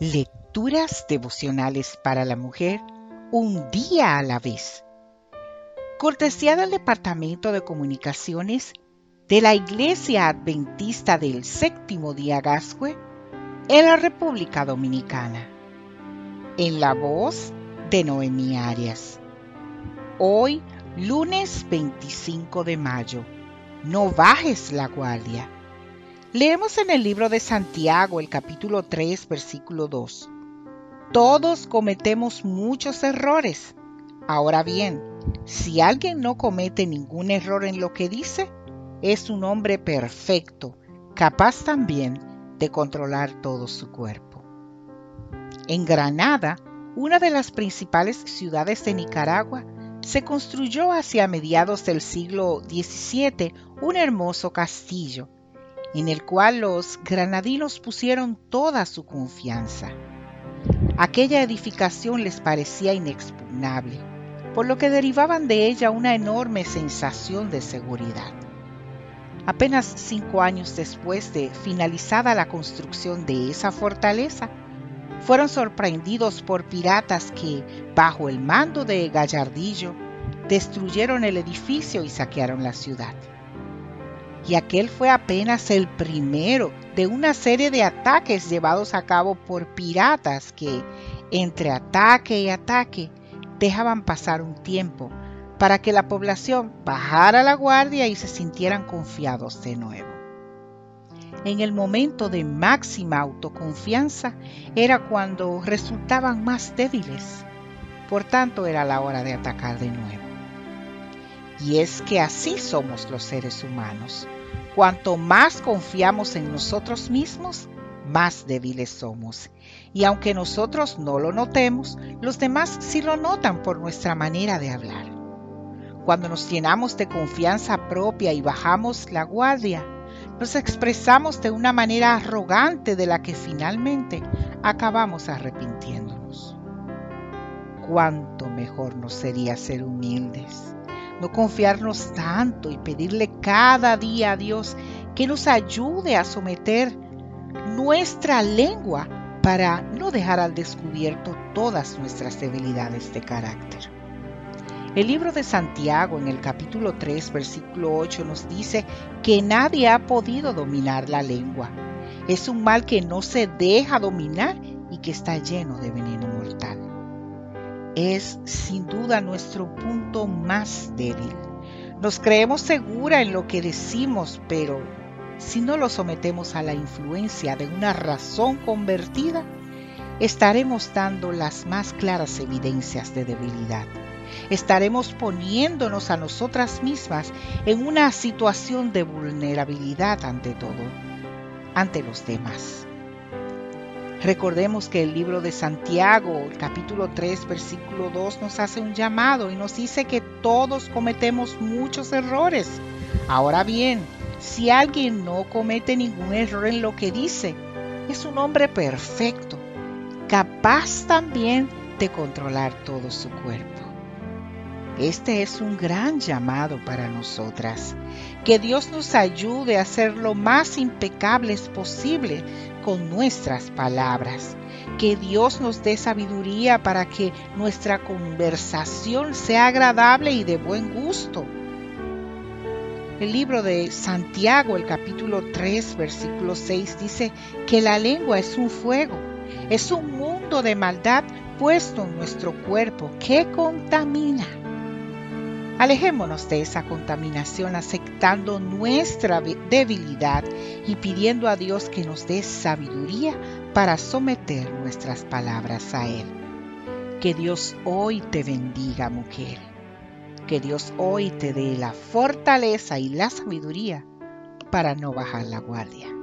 Lecturas devocionales para la mujer, un día a la vez. Cortesía del Departamento de Comunicaciones de la Iglesia Adventista del Séptimo Día Gascue en la República Dominicana. En la voz de Noemí Arias. Hoy, lunes 25 de mayo. No bajes la guardia. Leemos en el libro de Santiago el capítulo 3 versículo 2. Todos cometemos muchos errores. Ahora bien, si alguien no comete ningún error en lo que dice, es un hombre perfecto, capaz también de controlar todo su cuerpo. En Granada, una de las principales ciudades de Nicaragua, se construyó hacia mediados del siglo XVII un hermoso castillo en el cual los granadinos pusieron toda su confianza. Aquella edificación les parecía inexpugnable, por lo que derivaban de ella una enorme sensación de seguridad. Apenas cinco años después de finalizada la construcción de esa fortaleza, fueron sorprendidos por piratas que, bajo el mando de Gallardillo, destruyeron el edificio y saquearon la ciudad y aquel fue apenas el primero de una serie de ataques llevados a cabo por piratas que, entre ataque y ataque, dejaban pasar un tiempo para que la población bajara la guardia y se sintieran confiados de nuevo. En el momento de máxima autoconfianza era cuando resultaban más débiles. Por tanto, era la hora de atacar de nuevo. Y es que así somos los seres humanos. Cuanto más confiamos en nosotros mismos, más débiles somos. Y aunque nosotros no lo notemos, los demás sí lo notan por nuestra manera de hablar. Cuando nos llenamos de confianza propia y bajamos la guardia, nos expresamos de una manera arrogante de la que finalmente acabamos arrepintiéndonos. Cuánto mejor nos sería ser humildes no confiarnos tanto y pedirle cada día a Dios que nos ayude a someter nuestra lengua para no dejar al descubierto todas nuestras debilidades de carácter. El libro de Santiago en el capítulo 3 versículo 8 nos dice que nadie ha podido dominar la lengua. Es un mal que no se deja dominar y que está lleno de veneno es sin duda nuestro punto más débil. Nos creemos segura en lo que decimos, pero si no lo sometemos a la influencia de una razón convertida, estaremos dando las más claras evidencias de debilidad. Estaremos poniéndonos a nosotras mismas en una situación de vulnerabilidad ante todo, ante los demás. Recordemos que el libro de Santiago, capítulo 3, versículo 2, nos hace un llamado y nos dice que todos cometemos muchos errores. Ahora bien, si alguien no comete ningún error en lo que dice, es un hombre perfecto, capaz también de controlar todo su cuerpo. Este es un gran llamado para nosotras. Que Dios nos ayude a ser lo más impecables posible con nuestras palabras. Que Dios nos dé sabiduría para que nuestra conversación sea agradable y de buen gusto. El libro de Santiago, el capítulo 3, versículo 6, dice que la lengua es un fuego, es un mundo de maldad puesto en nuestro cuerpo que contamina. Alejémonos de esa contaminación aceptando nuestra debilidad y pidiendo a Dios que nos dé sabiduría para someter nuestras palabras a Él. Que Dios hoy te bendiga, mujer. Que Dios hoy te dé la fortaleza y la sabiduría para no bajar la guardia.